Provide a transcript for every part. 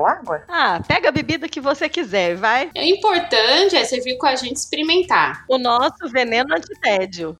ou água? Ah, pega a bebida que você quiser, vai. O importante é você vir com a gente experimentar. O nosso veneno antitédio.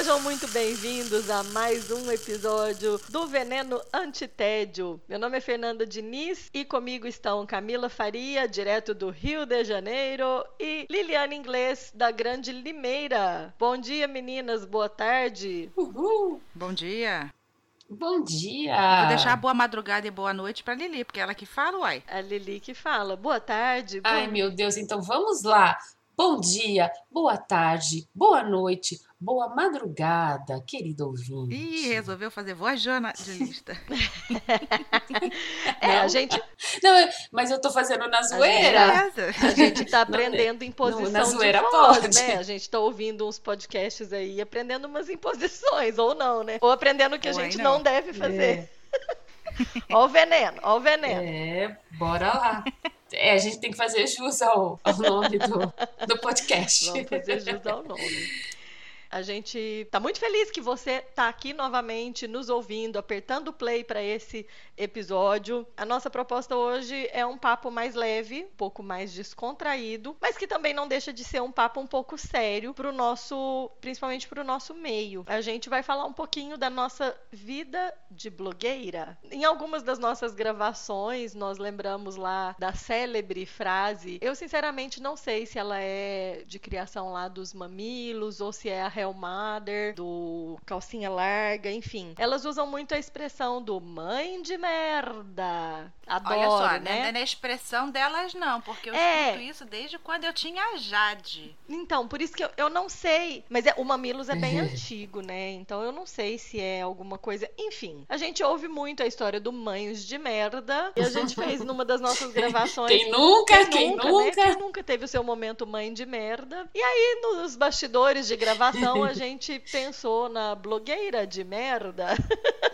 Sejam muito bem-vindos a mais um episódio do Veneno Antitédio. Meu nome é Fernanda Diniz e comigo estão Camila Faria, direto do Rio de Janeiro, e Liliane Inglês, da Grande Limeira. Bom dia, meninas, boa tarde. Uhul. Bom dia. Bom dia! Vou deixar boa madrugada e boa noite para Lili, porque é ela que fala, uai. A Lili que fala. Boa tarde. Ai, meu Deus, então vamos lá. Bom dia, boa tarde, boa noite, boa madrugada, querido ouvinte. Ih, resolveu fazer voz jornalista. é, a gente. Não, mas eu tô fazendo na zoeira. A gente tá aprendendo imposição não, na zoeira de voz, pode. né? A gente tá ouvindo uns podcasts aí, aprendendo umas imposições, ou não, né? Ou aprendendo o que a gente não. não deve fazer. É. ó o veneno, ó o veneno. É, bora lá. É, a gente tem que fazer jus ao, ao nome do, do podcast. Vamos fazer jus ao nome. A gente tá muito feliz que você tá aqui novamente nos ouvindo, apertando o play para esse episódio. A nossa proposta hoje é um papo mais leve, um pouco mais descontraído, mas que também não deixa de ser um papo um pouco sério pro nosso, principalmente pro nosso meio. A gente vai falar um pouquinho da nossa vida de blogueira. Em algumas das nossas gravações, nós lembramos lá da célebre frase. Eu sinceramente não sei se ela é de criação lá dos mamilos ou se é a Hell Mother, do Calcinha Larga, enfim. Elas usam muito a expressão do mãe de merda. Adoro, Olha só, né? Não é na expressão delas não, porque eu é. escuto isso desde quando eu tinha a Jade. Então, por isso que eu, eu não sei, mas é, o Mamilos é bem antigo, né? Então eu não sei se é alguma coisa. Enfim, a gente ouve muito a história do Mães de Merda e a gente fez numa das nossas gravações. Quem nunca, quem, quem nunca, nunca. Né? Quem nunca teve o seu momento mãe de merda. E aí, nos bastidores de gravação, então a gente pensou na blogueira de merda.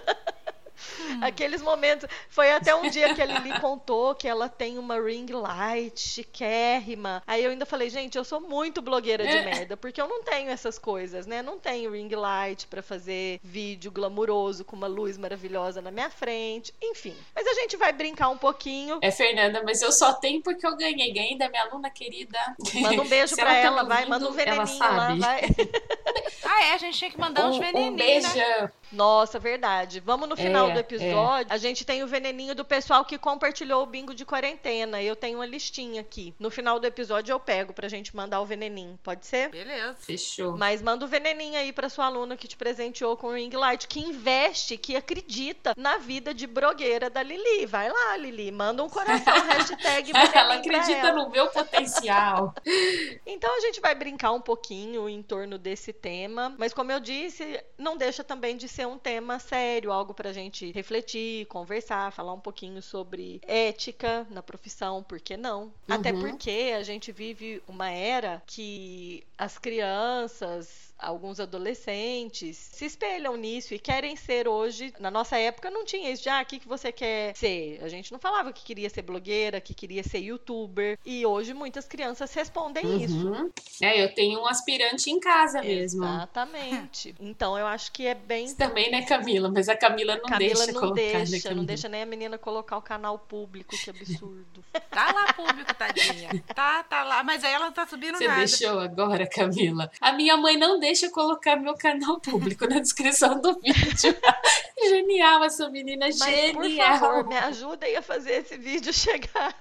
Hum. Aqueles momentos. Foi até um dia que a Lili contou que ela tem uma ring light chiquérrima. Aí eu ainda falei, gente, eu sou muito blogueira de é. merda, porque eu não tenho essas coisas, né? Não tenho ring light para fazer vídeo glamuroso com uma luz maravilhosa na minha frente. Enfim. Mas a gente vai brincar um pouquinho. É, Fernanda, mas eu só tenho porque eu ganhei. Ganhei da minha aluna querida. Manda um beijo pra ela, tá vai. Manda um veneninho lá, vai. ah, é? A gente tinha que mandar um, uns veneninhos. Um beijo. Né? Nossa, verdade. Vamos no final é, do episódio. É. A gente tem o veneninho do pessoal que compartilhou o bingo de quarentena. Eu tenho uma listinha aqui. No final do episódio eu pego pra gente mandar o veneninho. Pode ser? Beleza. Fechou. Mas manda o veneninho aí pra sua aluna que te presenteou com o ring light, que investe, que acredita na vida de brogueira da Lili. Vai lá, Lili. Manda um coração, hashtag Ela acredita ela. no meu potencial. então a gente vai brincar um pouquinho em torno desse tema. Mas como eu disse, não deixa também de ser um tema sério, algo para a gente refletir, conversar, falar um pouquinho sobre ética na profissão, por que não? Uhum. Até porque a gente vive uma era que as crianças alguns adolescentes se espelham nisso e querem ser hoje. Na nossa época não tinha isso de, ah, o que, que você quer ser? A gente não falava que queria ser blogueira, que queria ser youtuber. E hoje muitas crianças respondem uhum. isso. É, eu tenho um aspirante em casa mesmo. Exatamente. Então eu acho que é bem. Você também, né, Camila? Mas a Camila não Camila deixa não colocar, né, deixa, né, não deixa nem a menina colocar o canal público, que absurdo. tá lá público, tadinha. Tá, tá lá. Mas aí ela não tá subindo você nada. Você deixou agora, Camila. A minha mãe não deixa eu colocar meu canal público na descrição do vídeo. genial, essa menina, Mas, genial. Por favor, me ajudem a fazer esse vídeo chegar.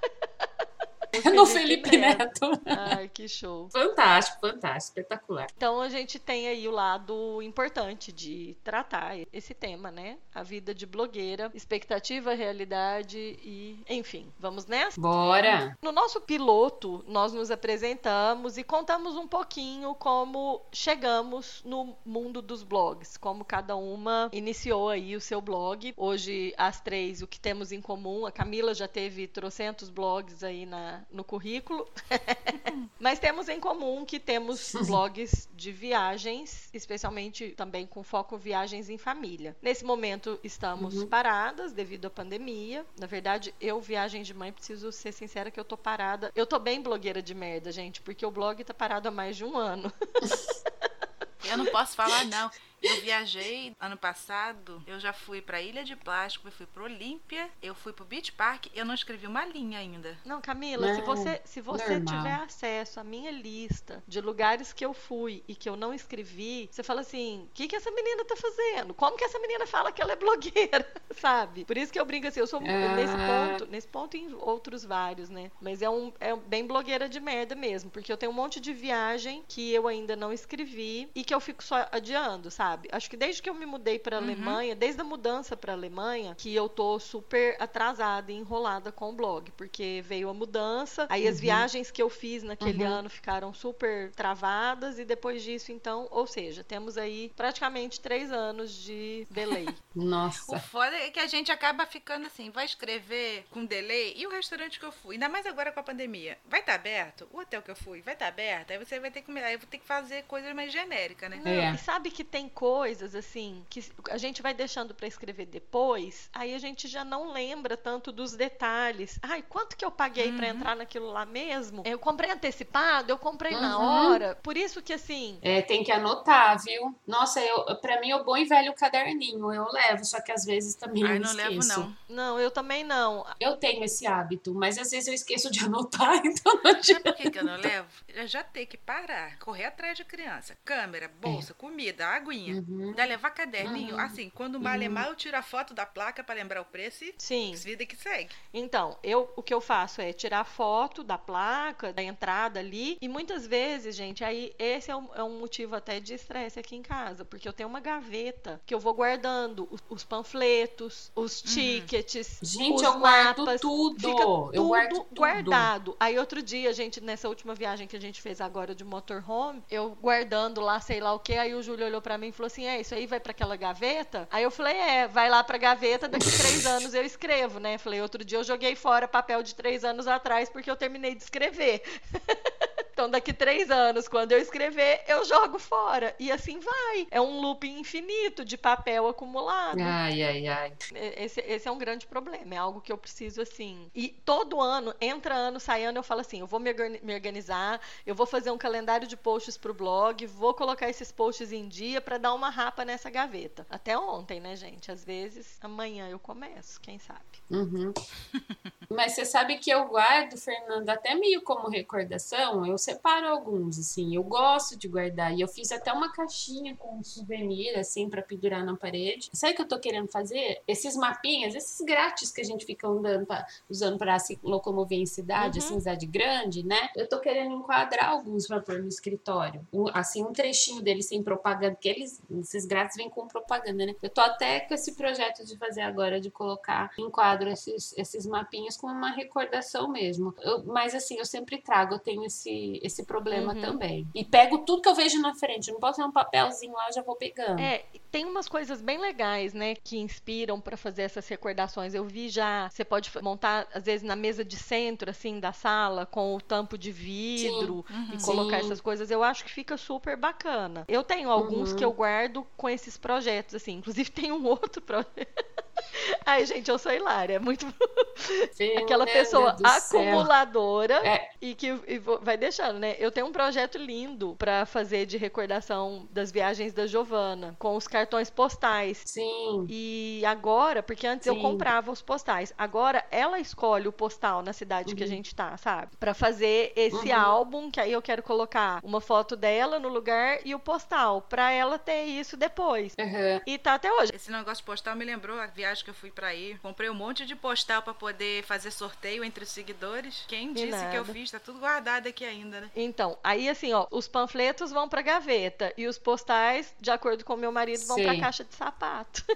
no Felipe, Felipe Neto. Neto. Ai, que show. Fantástico, fantástico, espetacular. Então a gente tem aí o lado importante de tratar esse tema, né? A vida de blogueira, expectativa, realidade e, enfim, vamos nessa? Bora! No nosso piloto, nós nos apresentamos e contamos um pouquinho como chegamos no mundo dos blogs, como cada uma iniciou aí o seu blog. Hoje, as três, o que temos em comum, a Camila já teve trocentos blogs aí na, no currículo, mas temos em comum que temos blogs de viagens, especialmente também com foco viagens em família. Nesse momento, estamos uhum. paradas devido à pandemia. Na verdade, eu, viagem de mãe, preciso ser sincera que eu tô parada. Eu tô bem blogueira de merda, gente, porque o blog tá parado há mais de um ano. Eu não posso falar, não. Eu viajei ano passado, eu já fui pra Ilha de Plástico, eu fui pro Olímpia, eu fui pro Beach Park, eu não escrevi uma linha ainda. Não, Camila, não, se você, se você tiver acesso à minha lista de lugares que eu fui e que eu não escrevi, você fala assim: o que, que essa menina tá fazendo? Como que essa menina fala que ela é blogueira? Sabe? Por isso que eu brinco assim, eu sou é... nesse ponto, nesse ponto e em outros vários, né? Mas é um é bem blogueira de merda mesmo, porque eu tenho um monte de viagem que eu ainda não escrevi e que eu fico só adiando, sabe? Sabe? Acho que desde que eu me mudei para a uhum. Alemanha, desde a mudança para a Alemanha, que eu tô super atrasada e enrolada com o blog, porque veio a mudança, aí uhum. as viagens que eu fiz naquele uhum. ano ficaram super travadas e depois disso, então, ou seja, temos aí praticamente três anos de delay. Nossa. O foda é que a gente acaba ficando assim, vai escrever com delay e o restaurante que eu fui, ainda mais agora com a pandemia, vai estar tá aberto? O hotel que eu fui vai estar tá aberto? Aí você vai ter que, aí eu vou ter que fazer coisas mais genéricas, né? É. E sabe que tem coisas assim que a gente vai deixando para escrever depois, aí a gente já não lembra tanto dos detalhes. Ai, quanto que eu paguei uhum. para entrar naquilo lá mesmo? Eu comprei antecipado, eu comprei uhum. na hora. Por isso que assim. É, tem que anotar, viu? Nossa, eu para mim é o bom e velho caderninho, eu levo, só que às vezes também Ai, eu não esqueço. levo não. Não, eu também não. Eu tenho esse hábito, mas às vezes eu esqueço de anotar, então não Sabe por que, que eu não levo? Eu já tenho que parar, correr atrás de criança. Câmera, bolsa, é. comida, aguinha. Uhum. Ainda levar caderninho. Uhum. Assim, quando mal é uhum. mal, eu tiro a foto da placa para lembrar o preço e Sim. vida que segue. Então, eu o que eu faço é tirar foto da placa, da entrada ali. E muitas vezes, gente, aí esse é um, é um motivo até de estresse aqui em casa. Porque eu tenho uma gaveta que eu vou guardando os, os panfletos, os uhum. tickets. Gente, os eu guardo mapas, tudo. Fica tudo eu guardo tudo. guardado. Aí outro dia, gente, nessa última viagem que a gente fez agora de motorhome, eu guardando lá, sei lá o que, aí o Júlio olhou para mim e falou assim: é, isso aí vai para aquela gaveta? Aí eu falei: é, vai lá pra gaveta, daqui três anos eu escrevo, né? Falei: outro dia eu joguei fora papel de três anos atrás porque eu terminei de escrever. Então, daqui três anos, quando eu escrever, eu jogo fora. E assim vai. É um looping infinito de papel acumulado. Ai, ai, ai. Esse, esse é um grande problema. É algo que eu preciso, assim. E todo ano, entra ano, sai ano, eu falo assim: eu vou me, organizar, eu vou fazer um calendário de posts pro blog, vou colocar esses posts em dia para dar uma rapa nessa gaveta. Até ontem, né, gente? Às vezes, amanhã eu começo, quem sabe. Uhum. Mas você sabe que eu guardo, Fernanda, até meio como recordação. Eu separo alguns, assim. Eu gosto de guardar. E eu fiz até uma caixinha com um souvenir, assim, para pendurar na parede. Sabe o que eu tô querendo fazer? Esses mapinhas, esses grátis que a gente fica andando pra, usando para se locomover em cidade, uhum. assim, cidade grande, né? Eu tô querendo enquadrar alguns pra pôr no escritório. Um, assim, um trechinho deles sem propaganda, porque eles, esses grátis vêm com propaganda, né? Eu tô até com esse projeto de fazer agora, de colocar em quadro esses, esses mapinhas com uma recordação mesmo. Eu, mas assim, eu sempre trago, eu tenho esse, esse, problema uhum. também. E pego tudo que eu vejo na frente. não posso ter um papelzinho lá, eu já vou pegando. É, tem umas coisas bem legais, né, que inspiram para fazer essas recordações. Eu vi já, você pode montar, às vezes, na mesa de centro, assim, da sala, com o tampo de vidro uhum. e colocar Sim. essas coisas. Eu acho que fica super bacana. Eu tenho alguns uhum. que eu guardo com esses projetos, assim. Inclusive, tem um outro projeto. Ai, gente, eu sou hilária. É muito. Aquela pessoa acumuladora é. e que e vai deixando, né? Eu tenho um projeto lindo para fazer de recordação das viagens da Giovana, com os cartões postais. Sim. E agora, porque antes Sim. eu comprava os postais, agora ela escolhe o postal na cidade uhum. que a uhum. gente tá, sabe? Para fazer esse uhum. álbum, que aí eu quero colocar uma foto dela no lugar e o postal, para ela ter isso depois. Uhum. E tá até hoje. Esse negócio postal me lembrou a viagem que eu fui pra aí. Comprei um monte de postal pra poder fazer sorteio entre os seguidores. Quem disse que eu nada. fiz? Tá tudo guardado aqui ainda, né? Então, aí assim, ó, os panfletos vão pra gaveta e os postais, de acordo com o meu marido, vão pra Sim. caixa de sapato.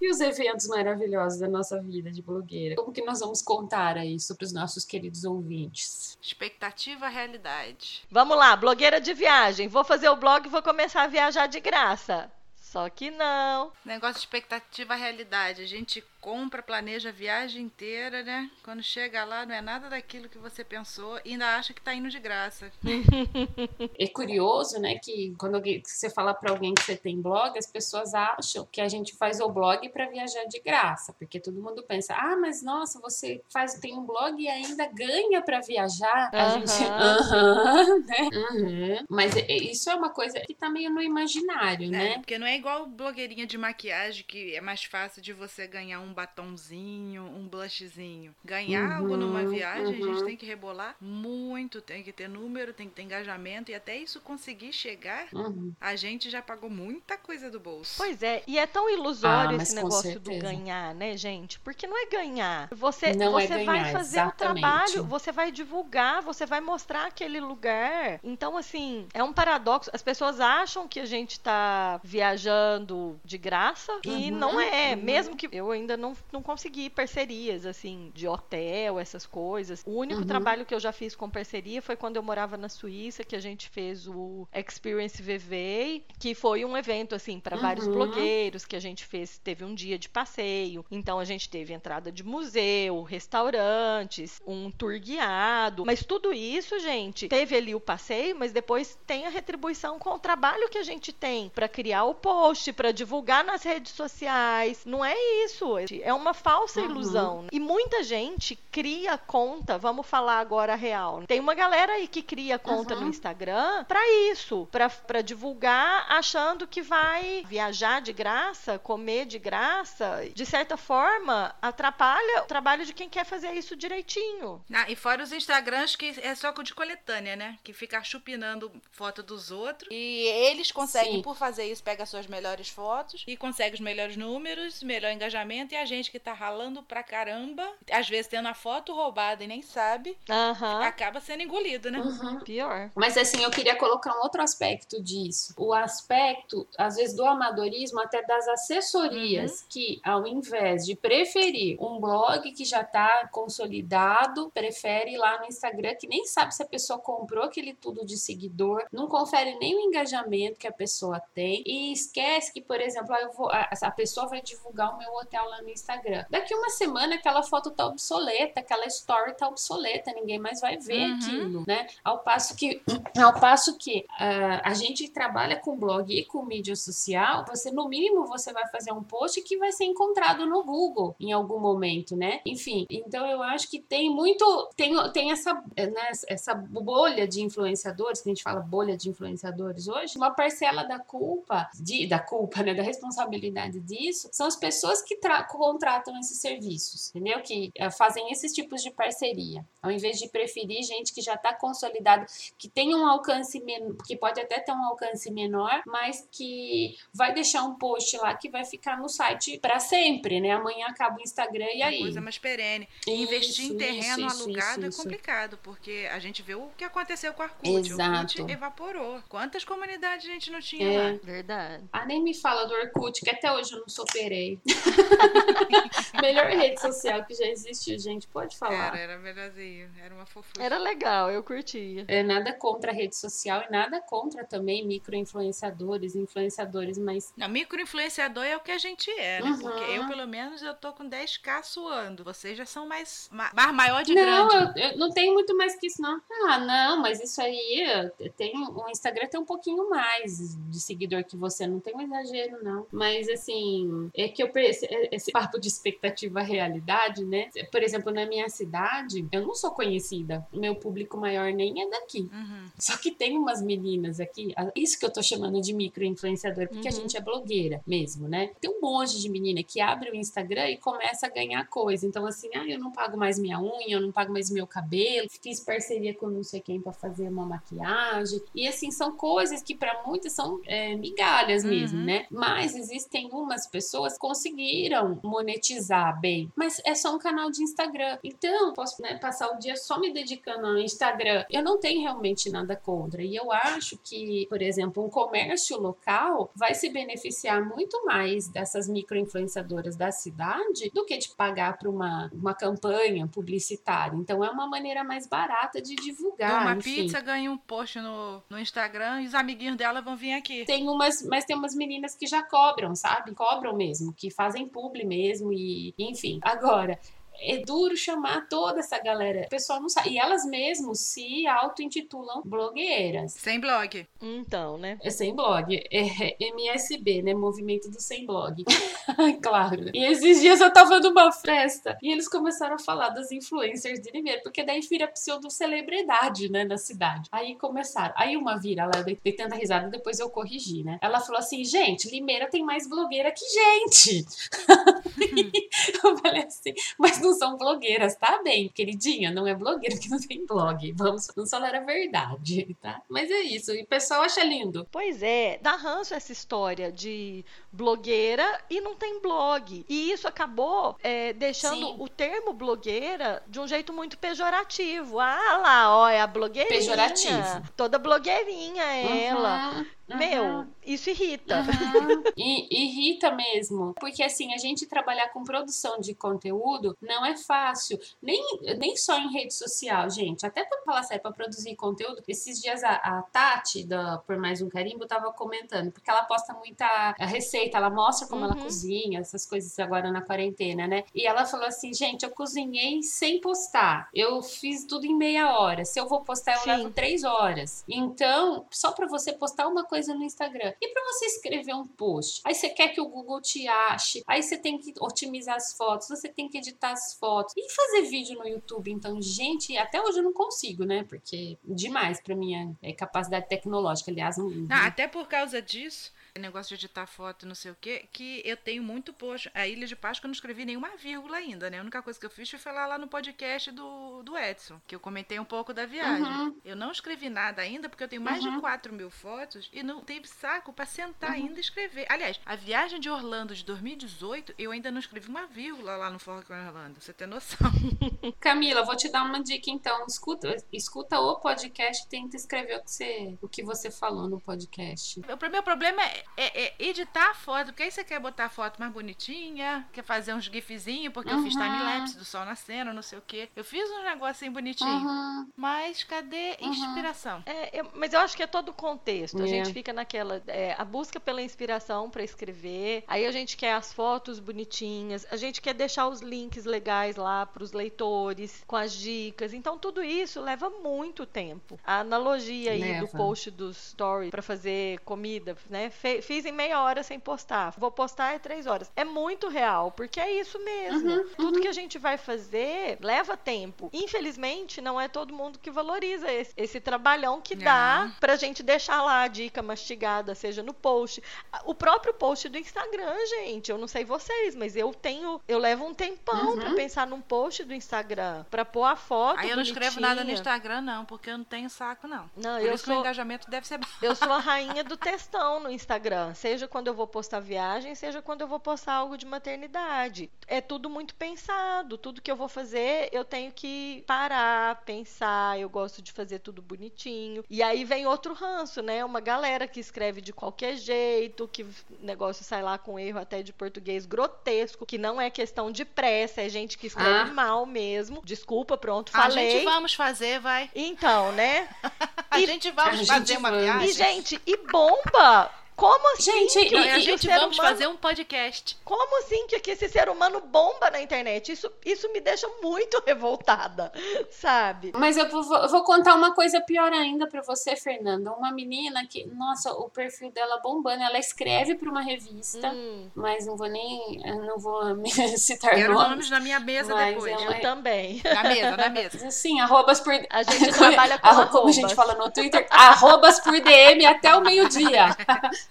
E os eventos maravilhosos da nossa vida de blogueira? Como que nós vamos contar aí sobre os nossos queridos ouvintes? Expectativa, realidade. Vamos lá, blogueira de viagem. Vou fazer o blog e vou começar a viajar de graça. Só que não. Negócio de expectativa, realidade. A gente compra, planeja a viagem inteira, né? Quando chega lá, não é nada daquilo que você pensou e ainda acha que tá indo de graça. É curioso, né, que quando alguém- você fala pra alguém que você tem blog, as pessoas acham que a gente faz o blog pra viajar de graça, porque todo mundo pensa: "Ah, mas nossa, você faz tem um blog e ainda ganha pra viajar". A Aham. gente, aham, né? Uhum. Mas é- isso é uma coisa que tá meio no imaginário, É, né? porque não é igual blogueirinha de maquiagem que é mais fácil de você ganhar um batonzinho, um blushzinho. Ganhar Uhum, algo numa viagem, a gente uhum. tem que rebolar muito, tem que ter número, tem que ter engajamento e até isso conseguir chegar, Uhum. a gente já pagou muita coisa do bolso. Pois é, e é tão ilusório Ah, esse negócio do ganhar, né, gente? Porque não é ganhar. Você, Não é você vai ganhar, fazer exatamente. o trabalho, você vai divulgar, você vai mostrar aquele lugar. Então, assim, é um paradoxo. As pessoas acham que a gente tá viajando de graça e Uhum, não é. uhum. Mesmo que eu ainda não, não consegui parcerias, assim, de hotel, essas coisas. O único Uhum. trabalho que eu já fiz com parceria foi quando eu morava na Suíça, que a gente fez o Experience VV, que foi um evento, assim, para vários Uhum. blogueiros, que a gente fez, teve um dia de passeio. Então, a gente teve entrada de museu, restaurantes, um tour guiado. Mas tudo isso, gente, teve ali o passeio, mas depois tem a retribuição com o trabalho que a gente tem para criar o post, para divulgar nas redes sociais. Não é isso. É uma falsa Uhum. ilusão. E muita gente cria conta, vamos falar agora a real. Tem uma galera aí que cria conta no Uhum. Instagram para isso, para divulgar achando que vai viajar de graça, comer de graça. De certa forma, atrapalha o trabalho de quem quer fazer isso direitinho. Ah, e fora os Instagrams que é só de coletânea, né? Que fica chupinando foto dos outros. E eles conseguem, Sim. por fazer isso, pega suas melhores fotos e consegue os melhores números, melhor engajamento. E a gente que tá ralando pra caramba, às vezes tendo a foto roubada e nem sabe, Aham. acaba sendo engolido, né? Uhum. Pior. Mas assim, eu queria colocar um outro aspecto disso. O aspecto, às vezes, do amadorismo, até das assessorias, que ao invés de preferir um blog que já está consolidado, prefere ir lá no Instagram, que nem sabe se a pessoa comprou aquele tudo de seguidor, não confere nem o engajamento que a pessoa tem, e esquece que, por exemplo, ah, eu vou, a, a pessoa vai divulgar o meu hotel lá no Instagram. Daqui uma semana aquela foto tá obsoleta, aquela story tá obsoleta, ninguém mais vai ver Uhum. aquilo, né? Ao passo que ao passo que ah, a gente trabalha com blog e com mídia social, você no mínimo você vai fazer um post que vai ser encontrado no Google em algum momento, né? Enfim, então eu acho que tem muito tem, tem essa né, essa bolha de influenciadores, que a gente fala bolha de influenciadores hoje, uma parcela da culpa de da culpa, né, da responsabilidade disso, são as pessoas que tra- contratam esses serviços, entendeu? Que eh, fazem esses tipos de parceria, ao invés de preferir gente que já está consolidado que tem um alcance menor, que pode até ter um alcance menor, mas que vai deixar um post lá que vai ficar no site para sempre, né? Amanhã acaba o Instagram e Uma aí. coisa mais perene. Isso, Investir em terreno isso, alugado isso, é isso. complicado, porque a gente viu o que aconteceu com o Arcut. Exato. O Orkut evaporou. Quantas comunidades a gente não tinha É. lá? Verdade. Ah, nem me fala do Orkut, que até hoje eu não superei. Melhor rede social que já existiu, gente, pode falar. Era, era melhorzinho. Era uma fofura. Era legal, eu curtia. É nada contra a rede social e nada contra também micro-influenciadores, influenciadores, mas Não, micro-influenciador é o que a gente é, né? Uhum. Porque eu, pelo menos, eu tô com 10k suando. Vocês já são mais... ma- mais maior de não, grande. eu, eu não tenho muito mais que isso, não. Ah, não, mas isso aí eu tenho, o Instagram tem um pouquinho mais de seguidor que você, não tem um exagero, não. Mas assim, é que eu perce- papo de expectativa realidade, né? Por exemplo, na minha cidade, eu não sou conhecida. Meu público maior nem é daqui. Uhum. Só que tem umas meninas aqui, isso que eu tô chamando de micro-influenciador, porque Uhum. a gente é blogueira mesmo, né? Tem um monte de menina que abre o Instagram e começa a ganhar coisa. Então, assim, ah, eu não pago mais minha unha, eu não pago mais meu cabelo, fiz parceria com não sei quem pra fazer uma maquiagem. E, assim, são coisas que para muitas são é, migalhas mesmo, Uhum. né? Mas existem umas pessoas que conseguiram monetizar bem, mas é só um canal de Instagram. Então, posso né, passar o dia só me dedicando ao Instagram. Eu não tenho realmente nada contra. E eu acho que, por exemplo, um comércio local vai se beneficiar muito mais dessas micro-influenciadoras da cidade do que de pagar para uma, uma campanha publicitária. Então, é uma maneira mais barata de divulgar. Uma enfim. pizza, ganha um post no, no Instagram e os amiguinhos dela vão vir aqui. Tem umas, mas tem umas meninas que já cobram, sabe? Cobram mesmo, que fazem publi mesmo e, enfim. Agora, é duro chamar toda essa galera. O pessoal não sabe. E elas mesmo se auto-intitulam blogueiras. Sem blog. Então, né? É sem blog. É MSB, né? Movimento do Sem Blog. claro. E esses dias eu tava numa festa e eles começaram a falar das influencers de Limeira, porque daí vira pseudo-celebridade, né? Na cidade. Aí começaram. Aí uma vira, ela dei tanta risada, depois eu corrigi, né? Ela falou assim: gente, Limeira tem mais blogueira que gente. eu falei assim, mas não são blogueiras, tá bem, queridinha, não é blogueira que não tem blog. Vamos, vamos falar a verdade, tá? Mas é isso, e o pessoal acha lindo. Pois é, dá ranço essa história de blogueira e não tem blog. E isso acabou é, deixando Sim. o termo blogueira de um jeito muito pejorativo. Ah lá, ó, é a blogueirinha. Pejorativo. Toda blogueirinha é ela. Uhum. Meu, isso irrita. Uhum. E irrita mesmo, porque assim, a gente trabalhar com produção de conteúdo não é fácil, nem, nem só em rede social, gente. Até pra falar sério, pra produzir conteúdo, esses dias a, a Tati, da Por Mais Um Carimbo, tava comentando, porque ela posta muita receita, ela mostra como ela Uhum. cozinha, essas coisas agora na quarentena, né? E ela falou assim, gente, eu cozinhei sem postar, eu fiz tudo em meia hora, se eu vou postar, eu Sim. levo três horas. Então, só pra você postar uma coisa no Instagram. E pra você escrever um post? Aí você quer que o Google te ache, aí você tem que otimizar as fotos, você tem que editar as fotos e fazer vídeo no YouTube. Então, gente, até hoje eu não consigo, né? Porque demais pra minha é, capacidade tecnológica. Aliás, não. Não, até por causa disso, negócio de editar foto e não sei o quê, que eu tenho muito post. A Ilha de Páscoa eu não escrevi nenhuma vírgula ainda, né? A única coisa que eu fiz foi falar lá no podcast do, do Edson, que eu comentei um pouco da viagem. Uhum. Eu não escrevi nada ainda, porque eu tenho mais Uhum. de 4 mil fotos e não teve saco pra sentar ainda e escrever. Aliás, a viagem de Orlando de 2018, eu ainda não escrevi uma vírgula lá no Fork Orlando. Você tem noção? Camila, vou te dar uma dica então. Escuta, escuta o podcast e tenta escrever o que você, o que você falou no podcast. O meu problema é, é- é editar a foto, porque aí você quer botar a foto mais bonitinha, quer fazer uns gifzinhos, porque eu fiz Uhum. time-lapse do sol nascendo, não sei o quê. Eu fiz um negocinho bonitinho. Uhum. Mas cadê inspiração? É, eu- mas eu acho que é todo o contexto. A É. gente fica naquela. é, a busca pela inspiração para escrever. Aí a gente quer as fotos bonitinhas. A gente quer deixar os links legais lá para os leitores, com as dicas. Então, tudo isso leva muito tempo. A analogia aí do Leva. post dos stories para fazer comida, né? Fe- fiz em meia hora sem postar. Vou postar é três horas. É muito real, porque é isso mesmo. Uhum, Tudo que a gente vai fazer leva tempo. Infelizmente, não é todo mundo que valoriza esse, esse trabalhão que dá Não. pra gente deixar lá a dica mastigada, seja no post. O próprio post do Instagram, gente, eu não sei vocês, mas eu tenho, eu levo um tempão Uhum. pra pensar num post do Instagram, pra pôr a foto Aí eu não escrevo nada no bonitinha. Instagram, não, porque eu não tenho saco, não. Não, Por eu isso que o sou engajamento deve ser baixo. eu sou a rainha do textão no Instagram, seja quando eu vou postar viagem, seja quando eu vou postar algo de maternidade. É tudo muito pensado, tudo que eu vou fazer, eu tenho que parar, pensar, eu gosto de fazer tudo bonitinho. E aí vem outro ranço, né? Uma galera que escreve de qualquer jeito, que o negócio sai lá com erro até de português grotesco, que não é questão de pressa, é gente que escreve Ah. mal mesmo. Desculpa, pronto, A falei. gente vamos fazer, vai. Então, né? A E- gente vamos A fazer gente uma viagem. E, gente, e bomba! Como assim? Gente, que, e- a gente vamos humano- fazer um podcast. Como assim que, que esse ser humano bomba na internet? Isso, isso me deixa muito revoltada, sabe? Mas eu vou, eu vou contar uma coisa pior ainda pra você, Fernanda. Uma menina que, nossa, o perfil dela bombando, ela escreve pra uma revista, Hum, mas não vou nem, eu não vou me citar Quero nomes. nomes na minha mesa depois. é uma- eu também. Na mesa, na mesa. Sim, arrobas por. A gente trabalha com Arro- Como a gente arrobas. fala no Twitter, arrobas por DM até o meio-dia.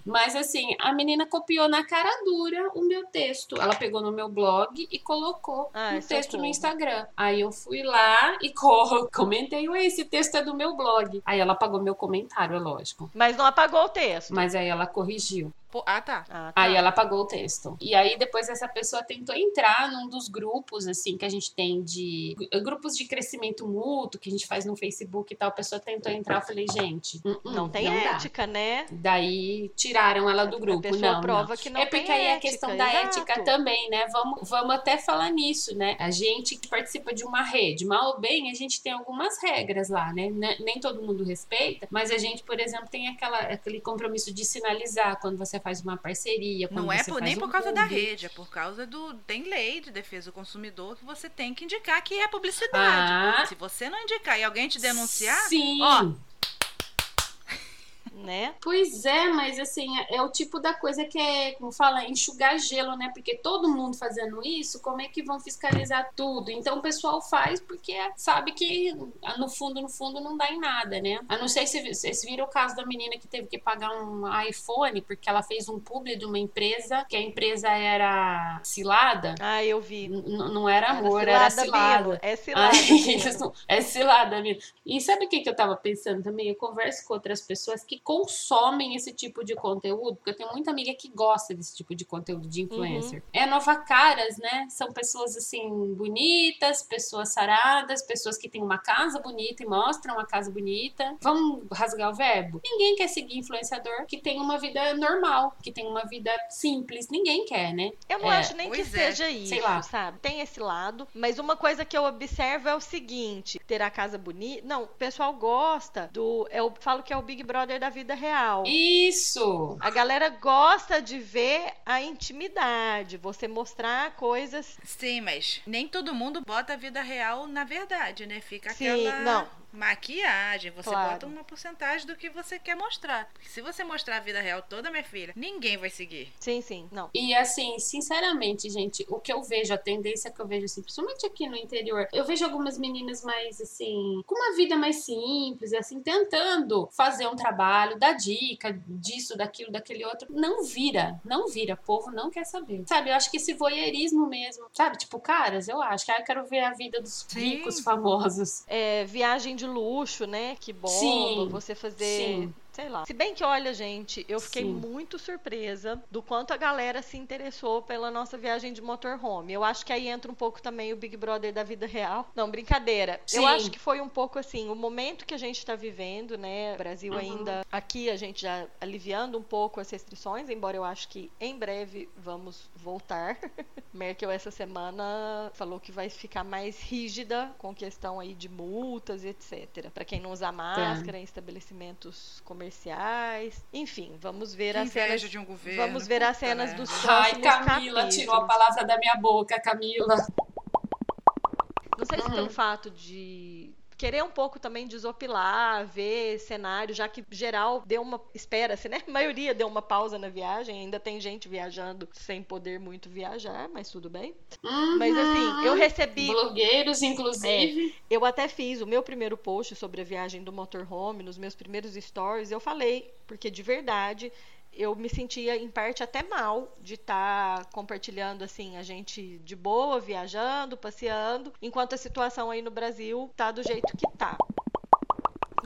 Mas assim, a menina copiou na cara dura o meu texto. Ela pegou no meu blog e colocou no texto no Instagram. Aí eu fui lá e co- comentei, ué, esse texto é do meu blog. Aí ela apagou meu comentário, é lógico. Mas não apagou o texto. Mas aí ela corrigiu. Pô, ah, tá. Ah, tá. Aí ela apagou o texto. E aí depois essa pessoa tentou entrar num dos grupos, assim, que a gente tem de... Grupos de crescimento mútuo, que a gente faz no Facebook e tal. A pessoa tentou entrar, eu falei, gente... hum, hum, Não tem dá. ética, né? Daí tiraram ela do grupo. A não, prova não. que não é porque tem aí é a ética, questão da exato. ética também, né? Vamos, vamos até falar nisso, né? A gente que participa de uma rede, mal ou bem, a gente tem algumas regras lá, né? Ne- Nem todo mundo respeita, mas a gente, por exemplo, tem aquela, aquele compromisso de sinalizar quando você faz uma parceria. Não é por, nem um por causa da rede, é por causa do. Tem lei de defesa do consumidor que você tem que indicar que é publicidade. Ah, Se você não indicar e alguém te denunciar, Sim. ó. Né? Pois é, mas assim, é, é o tipo da coisa que é, como fala, enxugar gelo, né? Porque todo mundo fazendo isso, como é que vão fiscalizar tudo? Então o pessoal faz porque sabe que no fundo, no fundo não dá em nada, né? A não sei se vocês viram o caso da menina que teve que pagar um iPhone porque ela fez um publi de uma empresa, que a empresa era cilada. Ah, eu vi. Não era amor, era cilada cilada. mesmo. É cilada. É cilada mesmo. E sabe o que, que eu tava pensando também? Eu converso com outras pessoas que consomem esse tipo de conteúdo, porque eu tenho muita amiga que gosta desse tipo de conteúdo de influencer. É nova caras, né? São pessoas assim, bonitas, pessoas saradas, pessoas que têm uma casa bonita e mostram uma casa bonita. Vamos rasgar o verbo? Ninguém quer seguir influenciador que tem uma vida normal, que tem uma vida simples. Ninguém quer, né? Eu não É, acho nem que é. seja isso, Sei lá. sabe? Tem esse lado, mas uma coisa que eu observo é o seguinte: ter a casa bonita. Não, o pessoal gosta do. Eu falo que é o Big Brother da vida real. Isso! A galera gosta de ver a intimidade, você mostrar coisas. Sim, mas nem todo mundo bota a vida real na verdade, né? Fica Sim, aquela não. Maquiagem. Você Claro. bota uma porcentagem do que você quer mostrar. Porque se você mostrar a vida real toda, minha filha, ninguém vai seguir. Sim, sim, não. E assim, sinceramente, gente, o que eu vejo, a tendência que eu vejo, assim, principalmente aqui no interior, eu vejo algumas meninas mais, assim, com uma vida mais simples, assim, tentando fazer um trabalho, dar dica disso, daquilo, daquele outro. Não vira, não vira. O povo não quer saber. Sabe, eu acho que esse voyeurismo mesmo, sabe? Tipo, caras, eu acho que ah, eu quero ver a vida dos Sim. ricos famosos. É, viagem de luxo, né? Que bomba, Sim, você fazer. sim. Sei lá. Se bem que, olha, gente, eu fiquei Sim. muito surpresa do quanto a galera se interessou pela nossa viagem de motorhome. Eu acho que aí entra um pouco também o Big Brother da vida real. Não, brincadeira. Eu Sim. acho que foi um pouco assim, o momento que a gente está vivendo, né? O Brasil Uhum. ainda. Aqui a gente já aliviando um pouco as restrições, embora eu acho que em breve vamos voltar. Merkel essa semana falou que vai ficar mais rígida com questão aí de multas e etc. Para quem não usa máscara em estabelecimentos comerciais. Enfim, vamos ver Que as cenas. de um governo. Vamos ver as cenas merda. dos Ai, Camila capítulos. tirou a palavra da minha boca, Camila. Não sei se Uhum. pelo fato de querer um pouco também desopilar, ver cenário, já que geral deu uma espera-se, né? A maioria deu uma pausa na viagem, ainda tem gente viajando sem poder muito viajar, mas tudo bem. Mas assim, eu Uhum. recebi Blogueiros, inclusive. Eu até fiz o meu primeiro post sobre a viagem do motorhome, nos meus primeiros stories, eu falei, porque de verdade eu me sentia em parte até mal de estar compartilhando assim a gente de boa viajando, passeando, enquanto a situação aí no Brasil tá do jeito que tá.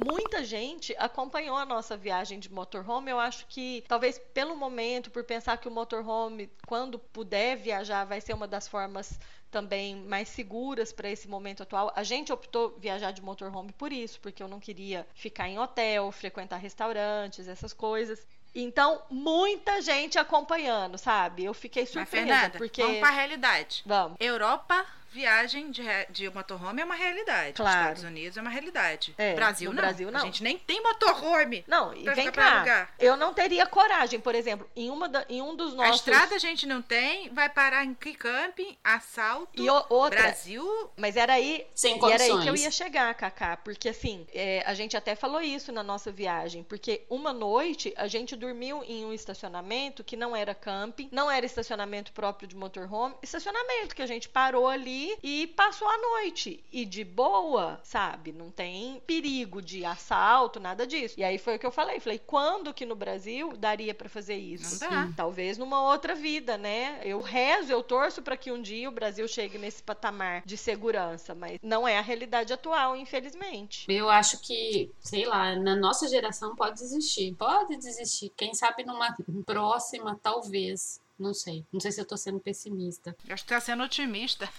Muita gente acompanhou a nossa viagem de motorhome. Eu acho que, talvez pelo momento, por pensar que o motorhome, quando puder viajar, vai ser uma das formas também mais seguras para esse momento atual. A gente optou viajar de motorhome por isso, porque eu não queria ficar em hotel, frequentar restaurantes, essas coisas. Então, muita gente acompanhando, sabe? Eu fiquei Mas, surpresa, Fernanda, porque vamos pra realidade. vamos. Europa viagem de, de motorhome é uma realidade. Claro. Estados Unidos é uma realidade. É, Brasil não. Brasil, não. A gente nem tem motorhome. Não, e Pra vem cá. Eu não teria coragem, por exemplo, em, uma da- em um dos A nossos. estrada a gente não tem, vai parar em que camping, assalto, E o- outra. Brasil. Mas era aí, Sem E era aí que eu ia chegar, Cacá, porque assim, é, a gente até falou isso na nossa viagem, porque uma noite a gente dormiu em um estacionamento que não era camping, não era estacionamento próprio de motorhome, estacionamento que a gente parou ali e passou a noite. E de boa, sabe? Não tem perigo de assalto, nada disso. E aí foi o que eu falei, falei, quando que no Brasil daria pra fazer isso? Não dá. Talvez numa outra vida, né? Eu rezo, eu torço para que um dia o Brasil chegue nesse patamar de segurança, mas não é a realidade atual, infelizmente. Eu acho que, sei lá, na nossa geração pode desistir. Pode desistir. Quem sabe numa próxima, talvez. Não sei. Não sei se eu tô sendo pessimista. Eu acho que tá sendo otimista.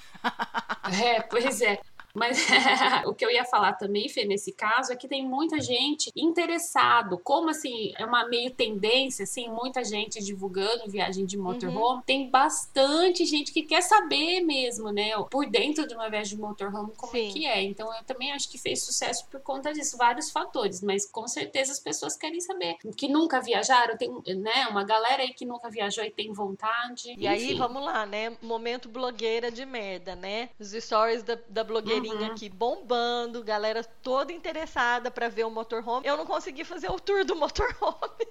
É, pois é. Mas o que eu ia falar também, Fê, nesse caso, é que tem muita gente interessado. Como assim, é uma meio tendência, assim, muita gente divulgando viagem de motorhome. Tem bastante gente que quer saber mesmo, né? Por dentro de uma viagem de motorhome, como Sim. é que é. Então eu também acho que fez sucesso por conta disso, vários fatores. Mas com certeza as pessoas querem saber. Que nunca viajaram, tem né, uma galera aí que nunca viajou e tem vontade. E aí, Enfim. vamos lá, né? Momento blogueira de merda, né? Os stories da, da blogueirinha aqui bombando, galera toda interessada pra ver o motorhome. Eu não consegui fazer o tour do motorhome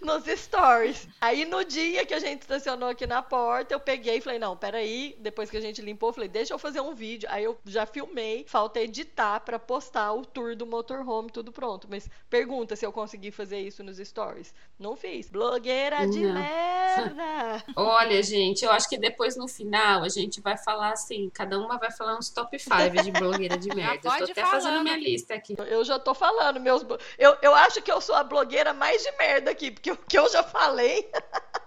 nos stories. Aí, no dia que a gente estacionou aqui na porta, eu peguei e falei, não, peraí, depois que a gente limpou, eu falei, deixa eu fazer um vídeo. Aí eu já filmei, falta editar pra postar o tour do motorhome, tudo pronto. Mas pergunta se eu consegui fazer isso nos stories. Não fiz. Blogueira de Não. merda! Olha, gente, eu acho que depois no final a gente vai falar assim, cada uma vai falar uns top 5 de blogueira de merda. Eu tô pode até falando. fazendo minha lista aqui. Eu já tô falando, meus. Eu, eu acho que eu sou a blogueira mais de merda aqui, porque o que eu já falei.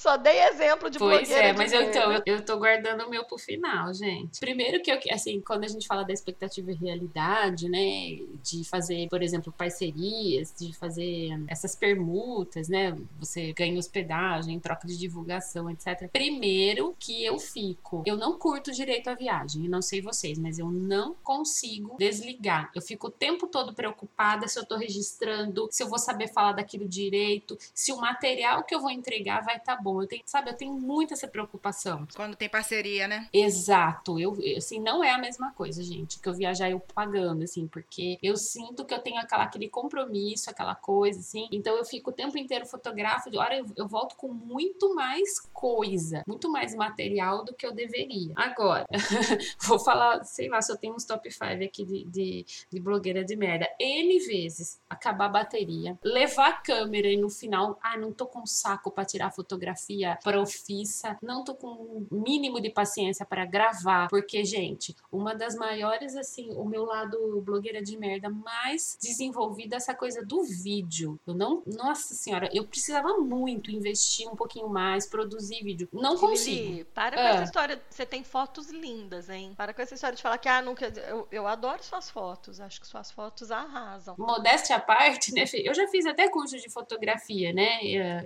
Só dei exemplo de Pois blogueira. é, de mas eu, então, eu, eu tô guardando o meu pro final, gente. Primeiro que eu, assim, quando a gente fala da expectativa e realidade, né, de fazer, por exemplo, parcerias, de fazer essas permutas, né, você ganha hospedagem, troca de divulgação, etc. Primeiro que eu fico, eu não curto direito à viagem, não sei vocês, mas eu não consigo desligar. Eu fico o tempo todo preocupada se eu tô registrando, se eu vou saber falar daquilo direito, se o material que eu vou entregar vai estar bom. Eu tenho, sabe, eu tenho muito essa preocupação. Quando tem parceria, né? Exato, eu assim não é a mesma coisa, gente, que eu viajar eu pagando assim, porque eu sinto que eu tenho aquela, aquele compromisso, aquela coisa assim. Então eu fico o tempo inteiro fotografo, de hora eu, eu volto com muito mais coisa, muito mais material do que eu deveria. Agora, vou falar, sei lá, se eu tenho uns top 5 aqui de, de, de blogueira de merda. N vezes acabar a bateria, levar a câmera e no final, ah, não tô com saco pra tirar fotografia profissa, não tô com o mínimo de paciência para gravar, porque, gente, uma das maiores, assim, o meu lado blogueira de merda mais desenvolvida é essa coisa do vídeo. Eu não, nossa senhora, eu precisava muito investir um pouquinho mais, produzir vídeo. Não consigo. Lili, para com Ah. essa história. Você tem fotos lindas, hein? Para com essa história de falar que, ah, nunca. Eu, eu adoro suas fotos. Acho que suas fotos arrasam. Modéstia à parte, né? Eu já fiz até curso de fotografia, né?